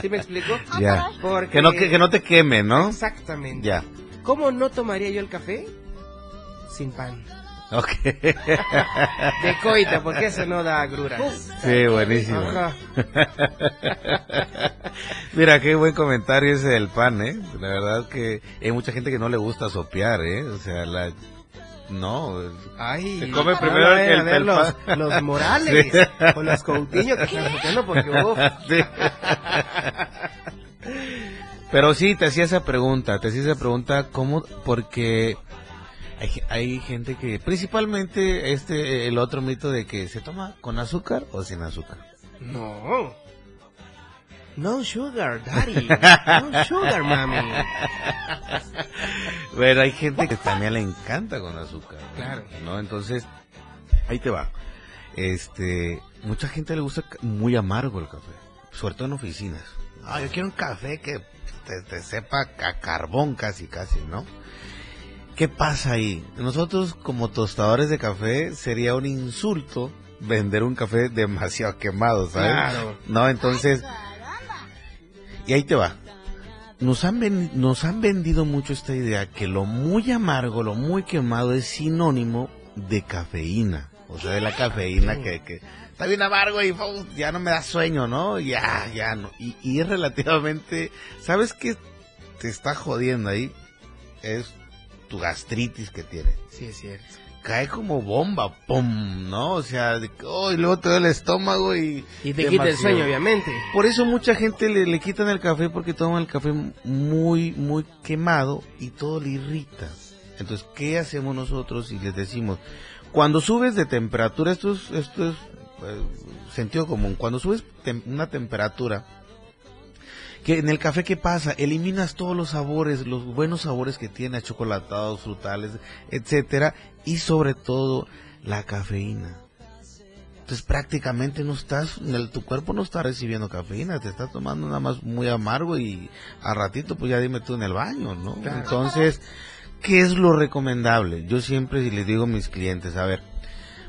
¿Sí me explico? (laughs) Ya. Porque... Que no, que, que no te queme, ¿no? Exactamente. Ya. ¿Cómo no tomaría yo el café? Sin pan. Ok. (laughs) De coita, porque eso no da agruras. Sí, buenísimo. Ajá. (laughs) Mira, qué buen comentario ese del pan, ¿eh? La verdad que hay mucha gente que no le gusta sopear, ¿eh? O sea, la... No. Ay, Se come primero el, a ver el los, pan. los Morales Sí. o los Coutinho que están sopeando porque uf. Sí. Pero sí, te hacía esa pregunta, te hacía esa pregunta, ¿cómo? Porque hay, hay gente que, principalmente este, el otro mito de que se toma con azúcar o sin azúcar. No. No sugar, daddy. (laughs) No sugar, mami. Pero hay gente que también le encanta con azúcar. ¿no? Claro. ¿No? Entonces, ahí te va. Este, mucha gente le gusta muy amargo el café, sobre todo en oficinas. Ah, yo quiero un café que te, te sepa a carbón casi, casi, ¿no? ¿Qué pasa ahí? Nosotros como tostadores de café sería un insulto vender un café demasiado quemado, ¿sabes? Claro. No, entonces, y ahí te va. Nos han, ven- nos han vendido mucho esta idea que lo muy amargo, lo muy quemado es sinónimo de cafeína. O sea, de la cafeína que, que está bien amargo y uf, ya no me da sueño, ¿no? Ya, ya no. Y, y es relativamente, ¿sabes qué te está jodiendo ahí? Es tu gastritis que tienes. Sí, es cierto. Cae como bomba, ¡pum! ¿No? O sea, de oh, y luego te duele el estómago y... Y te quita el sueño, obviamente. Por eso mucha gente le, le quitan el café porque toman el café muy, muy quemado y todo le irrita. Entonces, ¿qué hacemos nosotros? Y les decimos, cuando subes de temperatura, esto es, esto es eh, sentido común, cuando subes tem- una temperatura, que en el café, ¿qué pasa? Eliminas todos los sabores, los buenos sabores que tiene, achocolatados, frutales, etcétera, y sobre todo la cafeína. Entonces prácticamente no estás, el- tu cuerpo no está recibiendo cafeína, te estás tomando nada más muy amargo y a ratito pues ya dime tú en el baño, ¿no? Entonces, ¿qué es lo recomendable? Yo siempre les digo a mis clientes, a ver,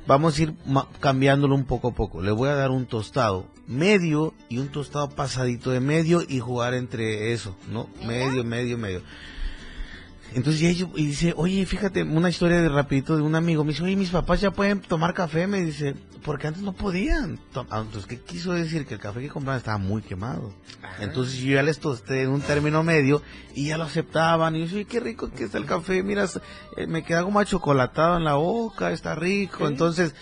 vamos a ir cambiándolo un poco a poco. Le voy a dar un tostado medio y un tostado pasadito de medio y jugar entre eso, ¿no? Medio, medio, medio. Entonces ya yo, y dice, oye, fíjate, una historia de rapidito de un amigo, me dice, oye, mis papás ya pueden tomar café, me dice, porque antes no podían. Ah, Entonces, ¿qué quiso decir? Que el café que compraban estaba muy quemado. Entonces yo ya les tosté en un término medio y ya lo aceptaban. Y yo, oye, qué rico que está el café, mira, eh, me queda como achocolatado en la boca, está rico. Entonces,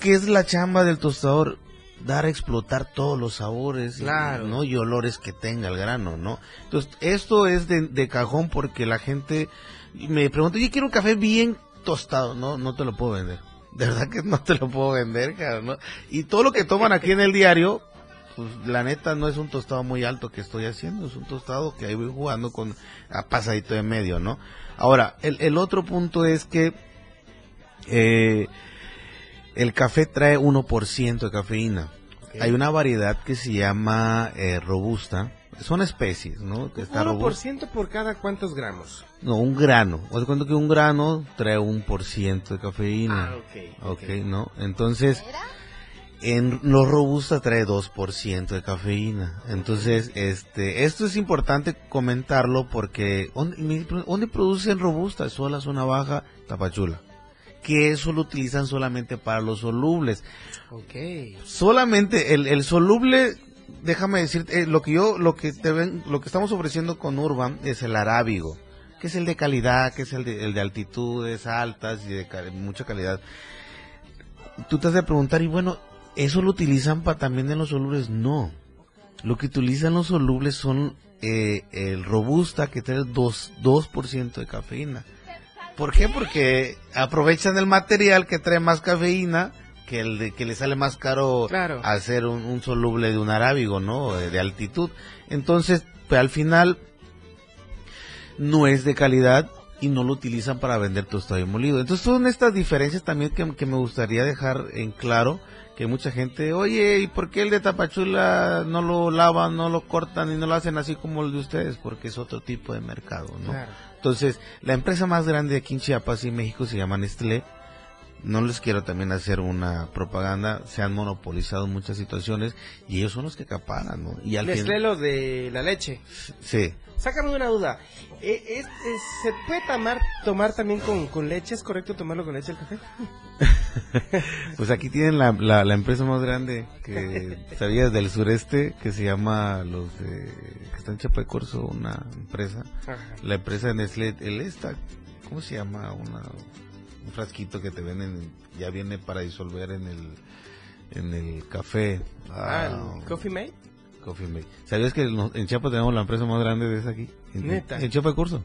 ¿qué es la chamba del tostador? Dar a explotar todos los sabores Claro. ¿no? y olores que tenga el grano, ¿no? Entonces, esto es de, de cajón porque la gente me pregunta, yo quiero un café bien tostado, no, no te lo puedo vender. De verdad que no te lo puedo vender, cara, ¿no? Y todo lo que toman aquí en el diario pues la neta no es un tostado muy alto que estoy haciendo, es un tostado que ahí voy jugando con a pasadito de medio, ¿no? Ahora, el, el otro punto es que eh, el café trae 1% de cafeína. Hay una variedad que se llama eh, robusta, son especies, ¿no? Que está robusta. 1% por cada cuántos gramos. No, un grano. Os cuento que un grano trae un por ciento de cafeína. Ah, ok, ok, ¿no? Entonces, en los robusta trae 2% de cafeína. Entonces, este, esto es importante comentarlo porque ¿dónde, dónde producen robusta? Sola, zona baja, tapachula. Que eso lo utilizan solamente para los solubles. Ok. Solamente el, el soluble, déjame decirte, eh, lo que yo, lo que te ven, lo que estamos ofreciendo con Urban es el arábigo, que es el de calidad, que es el de, el de altitudes altas y de cal- mucha calidad. Tú te has de preguntar, y bueno, ¿eso lo utilizan para también en los solubles? No. Lo que utilizan los solubles son eh, el robusta que trae 2%, 2% de cafeína. ¿Por qué? Porque aprovechan el material que trae más cafeína que el de, que le sale más caro Claro. hacer un, un soluble de un arábigo, ¿no? De, de altitud. Entonces, pues, al final no es de calidad y no lo utilizan para vender tostado y molido. Entonces son estas diferencias también que, que me gustaría dejar en claro que mucha gente, oye, ¿y por qué el de Tapachula no lo lavan, no lo cortan y no lo hacen así como el de ustedes? Porque es otro tipo de mercado, ¿no? Claro. Entonces, la empresa más grande aquí en Chiapas y México se llama Nestlé. No les quiero también hacer una propaganda, se han monopolizado muchas situaciones y ellos son los que acaparan, ¿no? Y al fin- Nestlé lo de la leche. Sí. Sácame una duda. Eh, es- es- ¿Se puede tomar, tomar también con, con leche? ¿Es correcto tomarlo con leche el café? (laughs) Pues aquí tienen la, la, la empresa más grande que (laughs) sabías del sureste que se llama los de está en Chapecurso, una empresa. Ajá. La empresa de Nestlé, el esta, ¿cómo se llama? Una, un frasquito que te venden, ya viene para disolver en el en el café. Ah, ¿el Coffee Mate? Coffee Mate. ¿Sabías que en Chiapas tenemos la empresa más grande de esa aquí? En, Neta. En Chapecurso.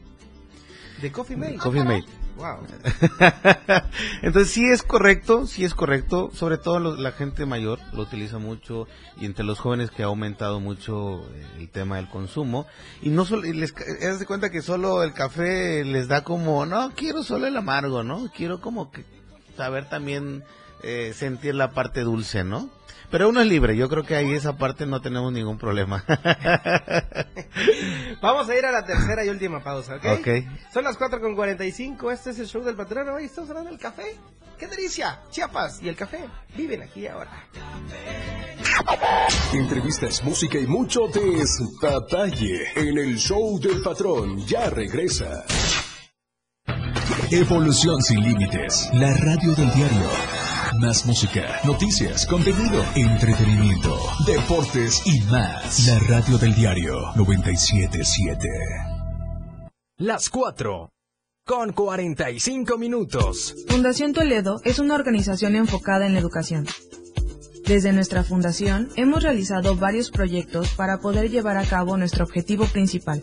¿De Coffee Mate? Coffee Mate. Wow. (laughs) Entonces sí es correcto, sí es correcto, sobre todo lo- la gente mayor lo utiliza mucho y entre los jóvenes que ha aumentado mucho eh, el tema del consumo y no solo y les eh, haz de cuenta que solo el café les da como no quiero solo el amargo, ¿no? Quiero como que saber también eh, sentir la parte dulce, ¿no? Pero uno es libre, yo creo que ahí esa parte no tenemos ningún problema. (laughs) Vamos a ir a la tercera y última pausa, ¿ok? Son las 4 con 45, este es el show del patrón, hoy estamos hablando del café. ¡Qué delicia! Chiapas y el café viven aquí ahora. Entrevistas, música y mucho detalle en el show del patrón. Ya regresa. Evolución sin límites. La radio del diario. Más música, noticias, contenido, entretenimiento, deportes y más. La radio del diario 977. Las 4 con 45 minutos. Fundación Toledo es una organización enfocada en la educación. Desde nuestra fundación hemos realizado varios proyectos para poder llevar a cabo nuestro objetivo principal,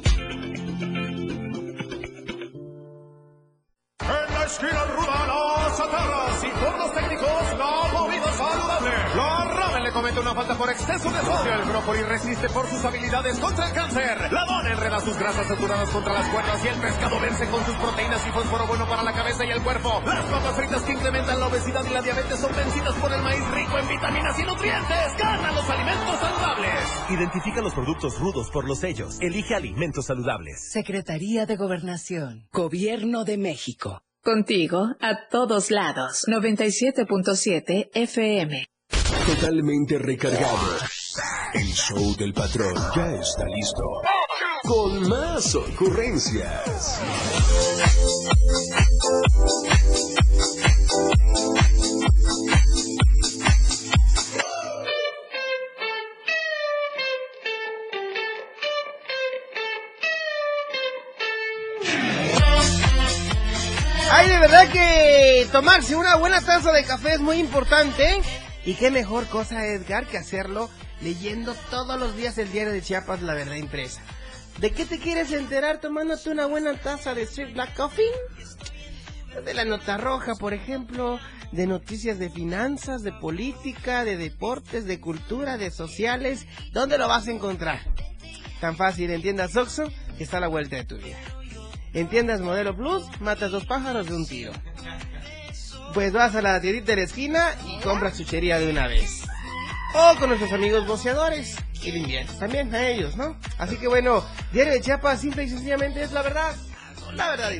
brócoli resiste por sus habilidades contra el cáncer. La dona enreda sus grasas saturadas contra las cuerdas y el pescado vence con sus proteínas y fósforo bueno para la cabeza y el cuerpo. Las papas fritas que incrementan la obesidad y la diabetes son vencidas por el maíz rico en vitaminas y nutrientes. ¡Gana los alimentos saludables! Identifica los productos rudos por los sellos. Elige alimentos saludables. Secretaría de Gobernación. Gobierno de México. Contigo a todos lados. 97.7 FM. Totalmente recargado. El show del patrón ya está listo. Con más ocurrencias. Ay, de verdad que tomarse una buena taza de café es muy importante. Y qué mejor cosa, Edgar, que hacerlo leyendo todos los días el diario de Chiapas, La Verdad Impresa. ¿De qué te quieres enterar tomándote una buena taza de Sweet Black Coffee? De la nota roja, por ejemplo, de noticias de finanzas, de política, de deportes, de cultura, de sociales. ¿Dónde lo vas a encontrar? Tan fácil, en tiendas Oxxo, que está a la vuelta de tu vida. En tiendas Modelo Plus, matas dos pájaros de un tiro. Pues vas a la tiendita de la esquina y compras chuchería de una vez. O con nuestros amigos boceadores. Y le inviertes también a ellos, ¿no? Así que bueno, Diario de Chiapas simple y sencillamente es la verdad. La verdad.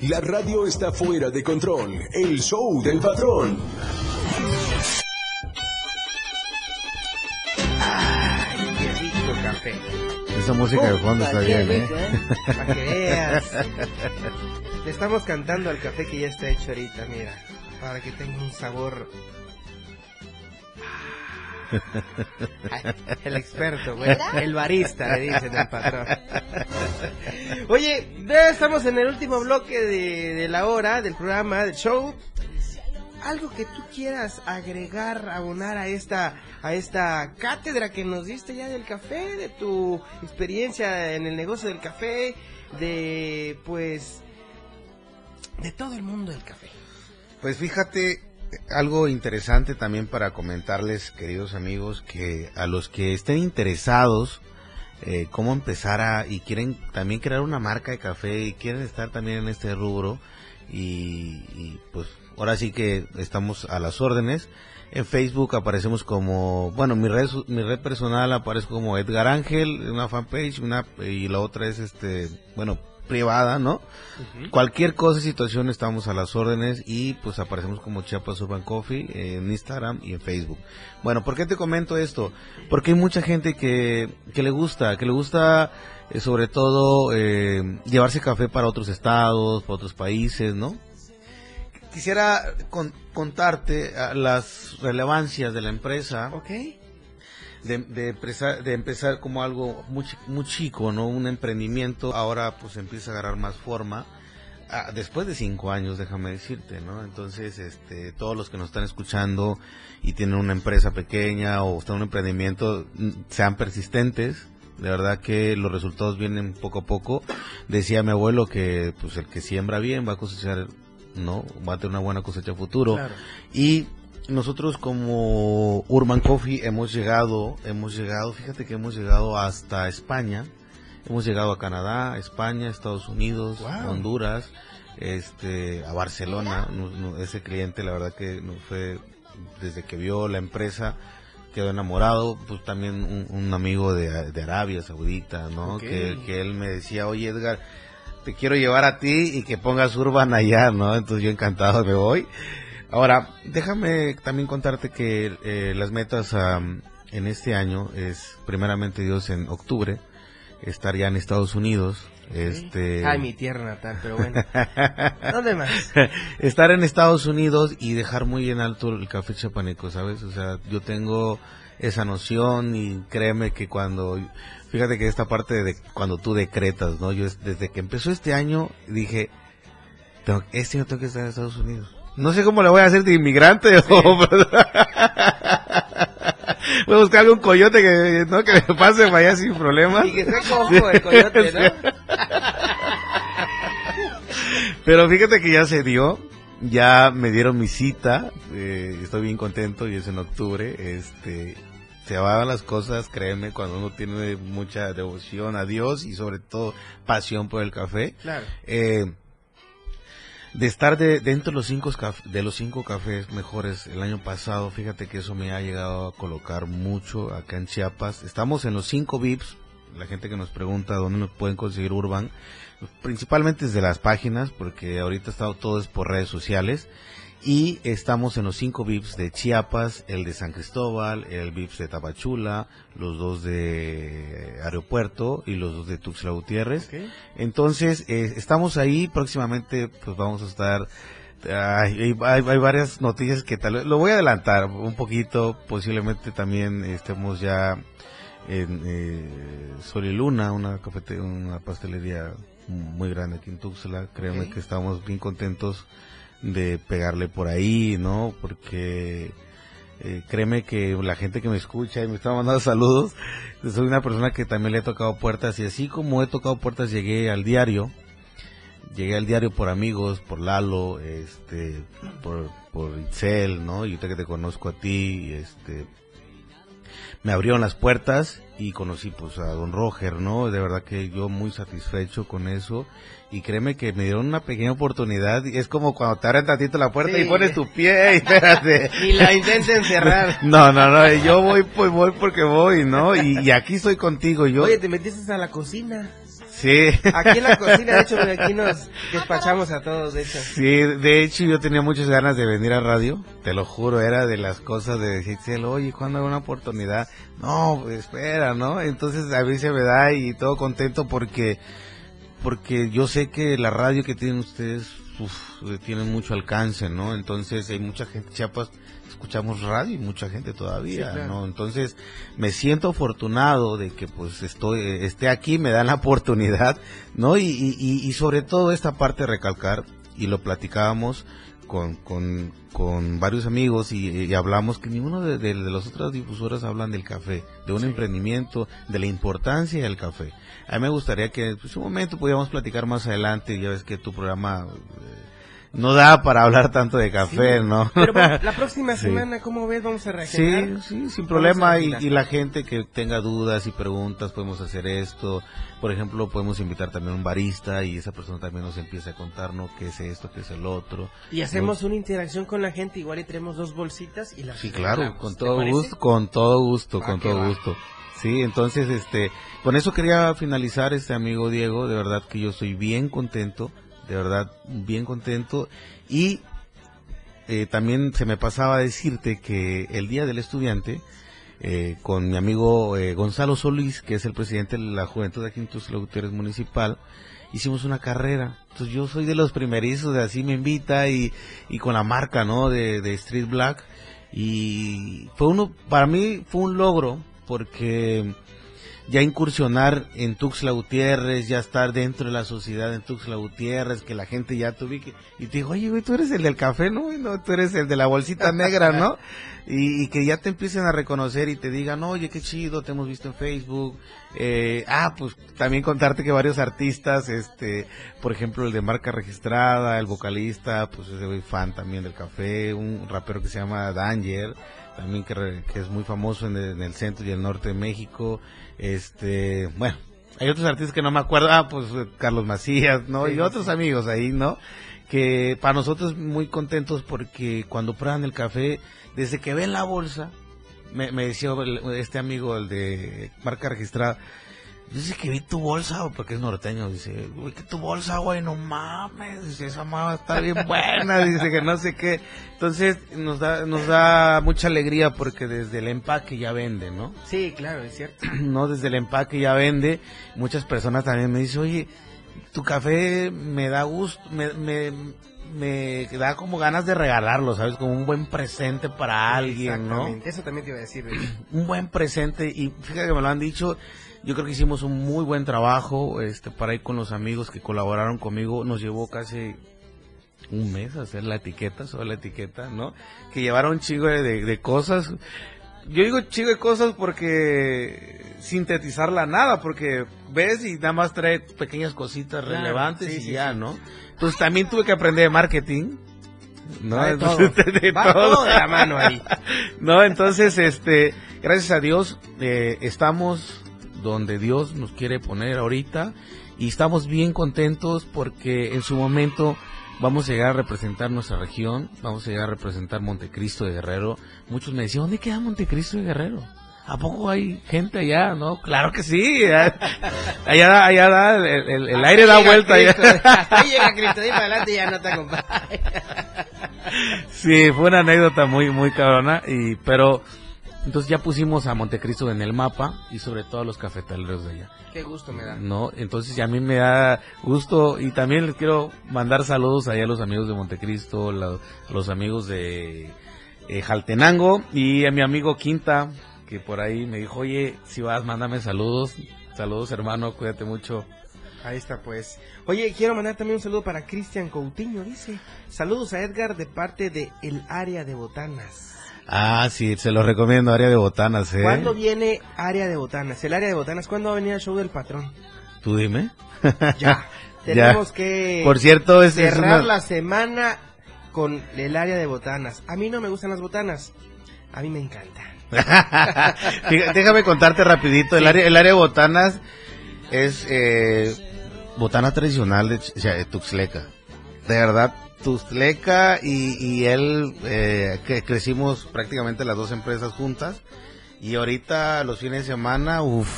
La radio está fuera de control. El show del patrón. Ay, qué rico café. Esa música de fondo está Puta, bien, ¿eh? ¿eh? Para que veas. (laughs) Le estamos cantando al café que ya está hecho ahorita, mira. Para que tenga un sabor. Ay, El experto, güey. El barista, le dicen al patrón. Oye, ya estamos en el último bloque de, de la hora del programa, del show. Algo que tú quieras agregar, abonar a esta, a esta cátedra que nos diste ya del café, de tu experiencia en el negocio del café, de, pues, de todo el mundo del café. Pues fíjate, algo interesante también para comentarles, queridos amigos, que a los que estén interesados, eh, cómo empezar a, y quieren también crear una marca de café y quieren estar también en este rubro, y, y, pues ahora sí que estamos a las órdenes. En Facebook aparecemos como, bueno, mi red, mi red personal aparece como Edgar Ángel, una fanpage, una, y la otra es este, bueno, privada, ¿no? Cualquier cosa, situación, estamos a las órdenes y pues aparecemos como Chiapas Urban Coffee en Instagram y en Facebook. Bueno, ¿por qué te comento esto? Porque hay mucha gente que, que le gusta, que le gusta eh, sobre todo eh, llevarse café para otros estados, para otros países, ¿no? Quisiera con- contarte ah, las relevancias de la empresa. Ok. De, de, empezar, de empezar como algo muy, muy chico, ¿no? Un emprendimiento, ahora pues empieza a agarrar más forma. Ah, después de cinco años, déjame decirte, ¿no? Entonces, este, todos los que nos están escuchando y tienen una empresa pequeña o están en un emprendimiento, mm, sean persistentes. De verdad que los resultados vienen poco a poco. Decía mi abuelo que, pues, el que siembra bien va a cosechar, ¿no? Va a tener una buena cosecha futuro. Claro. Y nosotros como Urban Coffee hemos llegado, hemos llegado, fíjate que hemos llegado hasta España, hemos llegado a Canadá, España, Estados Unidos, Wow. Honduras, este, a Barcelona, No- no, ese cliente la verdad que nos fue, desde que vio la empresa, quedó enamorado, pues también un, un amigo de, de Arabia Saudita, ¿no? Que, que él me decía, oye Edgar, te quiero llevar a ti y que pongas Urban allá, ¿no? Entonces yo encantado me voy. Ahora, déjame también contarte que eh, las metas en este año es, primeramente Dios, en octubre, estar ya en Estados Unidos. Este, Ay, mi tierra natal, pero bueno. (laughs) ¿Dónde más? estar en Estados Unidos y dejar muy en alto el café chapaneco, ¿sabes? O sea, yo tengo esa noción y créeme que cuando, fíjate que esta parte de cuando tú decretas, ¿no? Yo es- desde que empezó este año dije, tengo- este año tengo que estar en Estados Unidos. No sé cómo le voy a hacer de inmigrante o... (laughs) Voy a buscar algún coyote que, ¿no? que me pase para allá sin problema. Y que sea cojo el coyote, ¿no? (laughs) Pero fíjate que ya se dio, ya me dieron mi cita, eh, estoy bien contento y es en octubre, este, se van las cosas, créeme, cuando uno tiene mucha devoción a Dios y sobre todo pasión por el café. Claro. Eh, de estar de, dentro de los cinco de los cinco cafés mejores el año pasado, fíjate que eso me ha llegado a colocar mucho acá en Chiapas. Estamos en los cinco VIPs, la gente que nos pregunta dónde nos pueden conseguir Urban, principalmente desde las páginas, porque ahorita está todo es por redes sociales. Y estamos en los cinco VIPs de Chiapas, el de San Cristóbal, el VIPs de Tapachula, los dos de Aeropuerto y los dos de Tuxtla Gutiérrez. Entonces, eh, estamos ahí, próximamente pues vamos a estar... Hay, hay- hay- varias noticias que tal vez... Lo voy a adelantar un poquito, posiblemente también estemos ya en eh, Sol y Luna, una cafete, una pastelería muy grande aquí en Tuxtla. Créeme que estamos bien contentos de pegarle por ahí, ¿no? Porque eh, créeme que la gente que me escucha y me está mandando (laughs) saludos, soy una persona que también le he tocado puertas y así como he tocado puertas llegué al diario, llegué al diario por amigos, por Lalo, este, por, por Itzel, ¿no? Y ahorita que te conozco a ti, este, me abrieron las puertas y conocí pues a don Roger, ¿no? De verdad que yo muy satisfecho con eso y créeme que me dieron una pequeña oportunidad y es como cuando te abren tantito la puerta Sí. y pones tu pie y (laughs) espérate. Ni la intenten cerrar. (laughs) No, no, no, yo voy pues voy porque voy, ¿no? Y, y aquí estoy contigo, yo Oye, te metiste a la cocina. Sí. Aquí en la cocina, de hecho, aquí (laughs) nos despachamos a todos, de hecho. Sí, de hecho yo tenía muchas ganas de venir a radio, te lo juro, era de las cosas de decir, "Cel, oye, ¿cuándo hay una oportunidad? No, pues espera, ¿no? Entonces a mí se me da y todo contento porque, porque yo sé que la radio que tienen ustedes, uf, tiene mucho alcance, ¿no? Entonces hay mucha gente, Chiapas, escuchamos radio y mucha gente todavía, Sí, claro. ¿no? Entonces me siento afortunado de que pues estoy, esté aquí, me dan la oportunidad, ¿no? Y, y, y- sobre todo esta parte recalcar, y lo platicábamos con, con, con varios amigos y, y hablamos que ninguno de, de, de las otras difusoras hablan del café, de un emprendimiento, de la importancia del café. A mí me gustaría que pues, un momento pudiéramos platicar más adelante, ya ves que tu programa eh, no da para hablar tanto de café, Sí. ¿no? Pero bueno, la (laughs) próxima Sí. semana, ¿cómo ves? Vamos a Sí, reagendar. sí, sin problema. Y, y la gente que tenga dudas y preguntas, podemos hacer esto. Por ejemplo, podemos invitar también a un barista y esa persona también nos empieza a contarnos qué es esto, qué es el otro. Y hacemos una interacción con la gente, igual y tenemos dos bolsitas y las Sí, claro, con ¿te todo gusto, con todo gusto, Ah, con todo va. gusto. Sí, entonces, este, con eso quería finalizar, este amigo Diego, de verdad que yo estoy bien contento, de verdad, bien contento, y eh, también se me pasaba decirte que el Día del Estudiante, eh, con mi amigo eh, Gonzalo Solís, que es el presidente de la Juventud de Tuxtla Gutiérrez Municipal, hicimos una carrera. Entonces yo soy de los primerizos, de así me invita y, y con la marca, ¿no? De, de Street Black. Y fue uno, para mí fue un logro porque ya incursionar en Tuxtla Gutiérrez, ya estar dentro de la sociedad en Tuxtla Gutiérrez, que la gente ya te ubique y te dijo, oye, güey, tú eres el del café, ¿no? no tú eres el de la bolsita negra, ¿no? (laughs) Y, y que ya te empiecen a reconocer y te digan, oye, qué chido, te hemos visto en Facebook. Eh, ah, pues también contarte que varios artistas, este, por ejemplo, el de marca registrada, el vocalista, pues ese güey fan también del café, un rapero que se llama Danger, también que, re- que es muy famoso en el, en el centro y el norte de México. Este, bueno, hay otros artistas que no me acuerdo, ah, pues eh, Carlos Macías, ¿no? Sí, y otros sí. amigos ahí, ¿no? Que para nosotros muy contentos porque cuando prueban el café, desde que ven la bolsa, me, me decía este amigo, el de marca registrada, dice que vi tu bolsa, porque es norteño, dice, güey, que tu bolsa, güey, no mames, dice, esa mamá está bien (laughs) buena, dice que no sé qué. Entonces nos da, nos da mucha alegría porque desde el empaque ya vende, ¿no? Sí, claro, es cierto. (clears throat) no desde el empaque ya vende. Muchas personas también me dicen, oye, tu café me da gusto, me, me, me da como ganas de regalarlo, ¿sabes? Como un buen presente para alguien, ¿no? Exactamente, Eso también te iba a decir. (clears throat) Un buen presente y fíjate que me lo han dicho. Yo creo que hicimos un muy buen trabajo este para ir con los amigos que colaboraron conmigo. Nos llevó casi un mes hacer la etiqueta, sobre la etiqueta, ¿no? Que llevaron chingo de, de- de cosas. Yo digo chingo de cosas porque sintetizarla nada, porque ves y nada más trae pequeñas cositas Claro, relevantes sí, y sí, ya, sí. ¿no? Entonces también tuve que aprender de marketing. ¿no? (laughs) De todo. Entonces, de Va todo. todo de la mano ahí. (laughs) no, entonces, este, gracias a Dios, eh, estamos donde Dios nos quiere poner ahorita y estamos bien contentos porque en su momento vamos a llegar a representar nuestra región, vamos a llegar a representar Montecristo de Guerrero. Muchos me decían, ¿dónde queda Montecristo de Guerrero? ¿A poco hay gente allá? No, claro que sí. (laughs) Allá, allá da, allá da, el, el- el Hasta aire da vuelta. Cristo, allá. (laughs) hasta ahí llega Cristo, ahí para adelante ya no te acompaña. Sí, fue una anécdota muy, muy cabrona. Y, pero, entonces ya pusimos a Montecristo en el mapa y sobre todo a los cafetaleros de allá. Qué gusto me da. No, entonces ya a mí me da gusto y también les quiero mandar saludos allá a los amigos de Montecristo, la- a los amigos de eh, Jaltenango y a mi amigo Quinta, que por ahí me dijo, oye, si vas, mándame saludos. Saludos, hermano, cuídate mucho. Ahí está, pues. Oye, quiero mandar también un saludo para Cristian Coutinho, dice. Saludos a Edgar de parte de El Área de Botanas. Ah, sí, se lo recomiendo, área de botanas, ¿eh? ¿Cuándo viene Área de Botanas? El Área de Botanas, ¿cuándo va a venir el show del patrón? Tú dime. (laughs) (laughs) Ya. Tenemos que Por cierto, es, es cerrar una- la semana con el área de botanas. A mí no me gustan las botanas. A mí me encanta. (laughs) Fíjate, Déjame contarte rapidito, el área, el área de botanas es eh, botana tradicional de, Ch- o sea, de Tuxtleca. De verdad, Tuxtleca y, y él, eh, que crecimos prácticamente las dos empresas juntas. Y ahorita, los fines de semana, uff,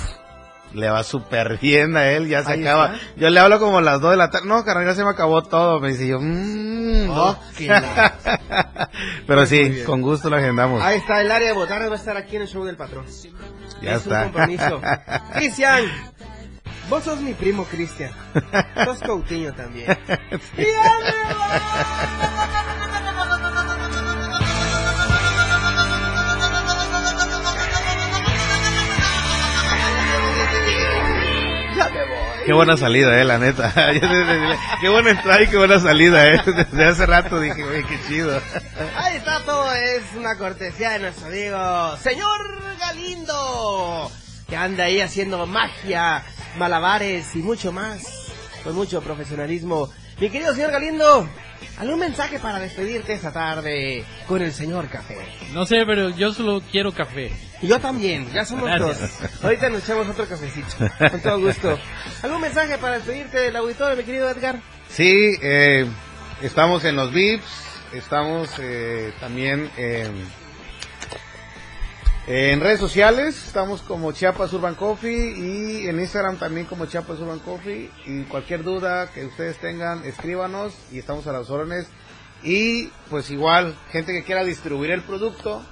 le va súper bien a él, ya se Ahí acaba. está. Yo le hablo como a las dos de la tarde. No, carnal, ya se me acabó todo. Me dice yo, mmm. Oh, la- (laughs) Pero sí, con gusto lo agendamos. Ahí está, el área de botanas va a estar aquí en el show del patrón. Ya es está. un compromiso. (laughs) Cristian, vos sos mi primo Cristian. Sos Coutinho también. (laughs) Ya me voy. Qué buena salida, eh, la neta. (laughs) qué buena entrada y qué buena salida, eh. Desde hace rato dije, oye, qué chido. (laughs) Ahí está todo, es una cortesía de nuestro amigo señor Galindo, que anda ahí haciendo magia, malabares y mucho más, con mucho profesionalismo. Mi querido señor Galindo, ¿algún mensaje para despedirte esta tarde con el señor Café? No sé, pero yo solo quiero café. Y yo también, ya somos Gracias. dos. Ahorita nos echamos otro cafecito, con todo gusto. ¿Algún mensaje para despedirte del auditorio, mi querido Edgar? Sí, eh, estamos en los VIPs, estamos eh, también en, en redes sociales, estamos como Chiapas Urban Coffee y en Instagram también como Chiapas Urban Coffee y cualquier duda que ustedes tengan, escríbanos y estamos a las órdenes. Y pues igual, gente que quiera distribuir el producto,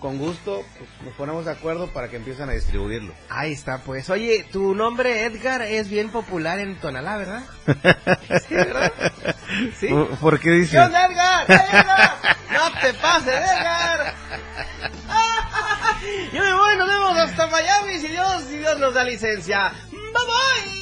con gusto, pues nos ponemos de acuerdo para que empiecen a distribuirlo. Ahí está, pues. Oye, tu nombre Edgar es bien popular en Tonalá, ¿verdad? (laughs) Sí, ¿verdad? ¿Sí? ¿Por- ¿Por qué dices? ¿Qué onda, Edgar? ¡Eh, Edgar! ¡No te pases, Edgar! Yo me voy, nos vemos hasta Miami, si Dios, si Dios nos da licencia. ¡Bye, bye!